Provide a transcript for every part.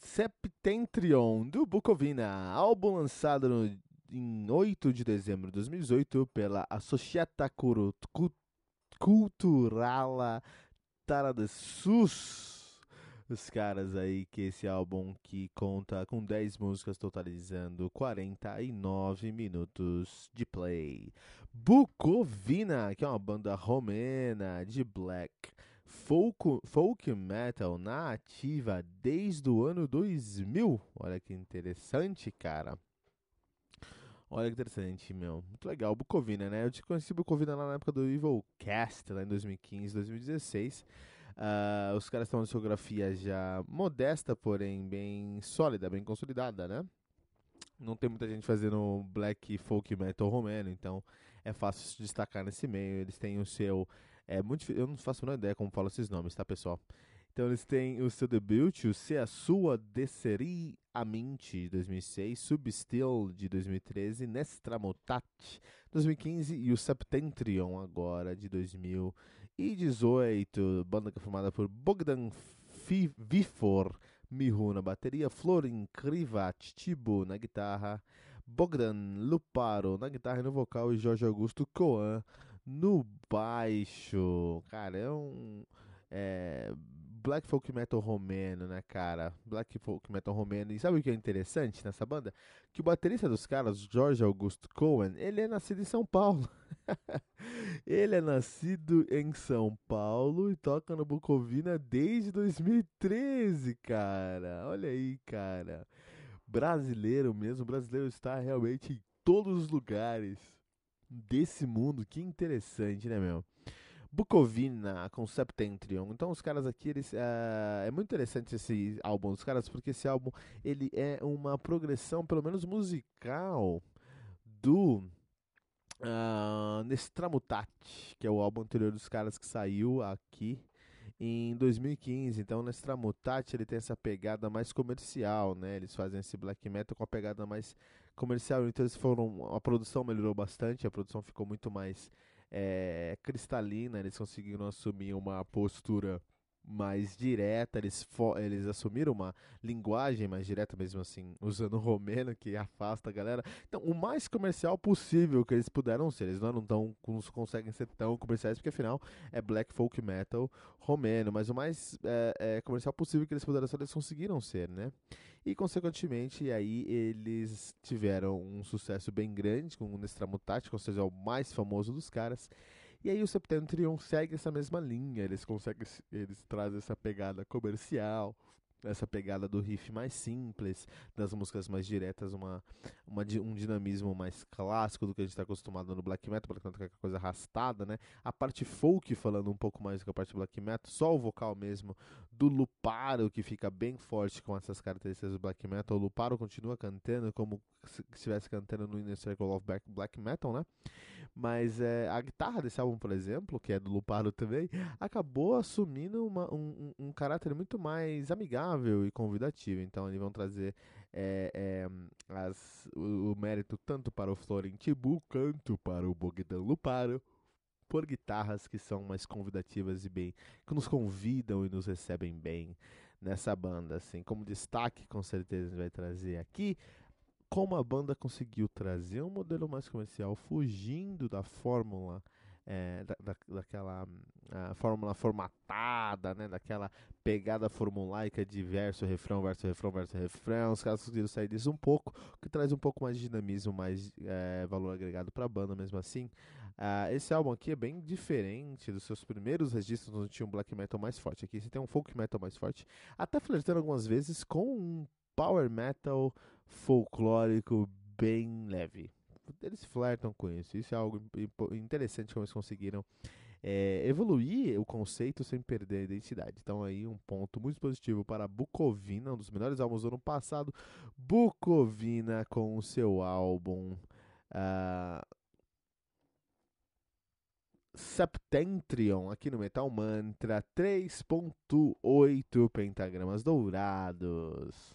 Septentrion do Bucovina, álbum lançado no, em 8 de dezembro de 2018 pela Associata Culturala Tara de Sus. Os caras aí que esse álbum que conta com 10 músicas totalizando 49 minutos de play. Bucovina, que é uma banda romena de black folk, folk metal na ativa desde o ano 2000. Olha que interessante, cara. Olha que interessante, meu. Muito legal. Bucovina, né? Eu te conheci Bucovina lá na época do Evil Cast, lá em 2015, 2016. Uh, os caras têm uma discografia já modesta, porém bem sólida, bem consolidada, né? Não tem muita gente fazendo black folk metal romeno, então é fácil se destacar nesse meio. Eles têm o seu é muito Eu não faço a ideia como falo esses nomes, tá, pessoal? Então eles têm o seu debut, o Se a Sua Desserir a Mente, de 2006, Substil, de 2013, Nestramutat, 2015 e o Septentrion, agora, de 2018. Banda que é formada por Bogdan Vifor, Mihu na bateria, Florin Krivat Tibo na guitarra, Bogdan Luparo na guitarra e no vocal e Jorge Augusto Coan no baixo. Cara, é um. É, black folk metal romeno, né, cara? Black folk metal romeno. E sabe o que é interessante nessa banda? Que o baterista dos caras, George Augusto Cohen, ele é nascido em São Paulo. ele é nascido em São Paulo e toca no Bucovina desde 2013, cara. Olha aí, cara. Brasileiro mesmo, brasileiro está realmente em todos os lugares desse mundo. Que interessante, né, meu? Bucovina com Septentrion. Então os caras aqui, eles, uh, é muito interessante esse álbum dos caras, porque esse álbum ele é uma progressão, pelo menos musical, do uh, Nestramutat, que é o álbum anterior dos caras que saiu aqui em 2015. Então, Nestramutat ele tem essa pegada mais comercial, né? Eles fazem esse black metal com a pegada mais comercial, então eles foram. A produção melhorou bastante, a produção ficou muito mais é, cristalina, eles conseguiram assumir uma postura mais direta, eles, eles assumiram uma linguagem mais direta mesmo assim, usando o romeno que afasta a galera. Então, o mais comercial possível que eles puderam ser. Eles não, tão, não conseguem ser tão comerciais, porque afinal é black folk metal romeno, mas o mais é, é, comercial possível que eles puderam ser, eles conseguiram ser, né? E consequentemente aí eles tiveram um sucesso bem grande com o Nestramutate, ou seja, o mais famoso dos caras. E aí o Septentrion segue essa mesma linha, eles conseguem, eles trazem essa pegada comercial, essa pegada do riff mais simples, das músicas mais diretas, uma, uma um dinamismo mais clássico do que a gente está acostumado no black metal, black metal é coisa arrastada, né? A parte folk falando um pouco mais do que a parte black metal, só o vocal mesmo do Luparo que fica bem forte com essas características do black metal. O Luparo continua cantando como se estivesse cantando no Inner Circle of Black Metal, né? Mas é, a guitarra desse álbum, por exemplo, que é do Luparo também, acabou assumindo uma, um, um, caráter muito mais amigável e convidativo. Então eles vão trazer é, é, as, o, o, mérito tanto para o Florin Tibu quanto para o Bogdan Luparo por guitarras que são mais convidativas e bem, que nos convidam e nos recebem bem nessa banda, assim, como destaque com certeza a gente vai trazer aqui como a banda conseguiu trazer um modelo mais comercial, fugindo da fórmula é, da, da, daquela fórmula formatada, né, daquela pegada formulaica de verso, refrão, verso, refrão, verso, refrão. Os caras conseguiram sair disso um pouco, que traz um pouco mais de dinamismo, mais é, valor agregado para a banda mesmo assim. Uh, esse álbum aqui é bem diferente dos seus primeiros registros, onde tinha um black metal mais forte. Aqui você tem um folk metal mais forte, até flertando algumas vezes com um power metal folclórico bem leve. Eles flertam com isso. Isso é algo interessante como eles conseguiram é, evoluir o conceito sem perder a identidade. Então aí um ponto muito positivo para Bucovina, um dos melhores álbuns do ano passado. Bucovina com o seu álbum uh, Septentrion aqui no Metal Mantra 3.8 pentagramas dourados.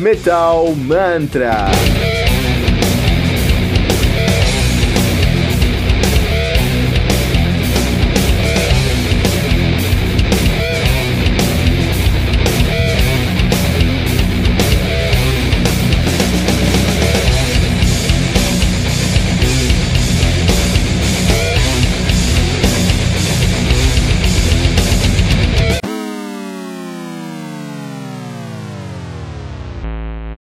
Metal Mantra.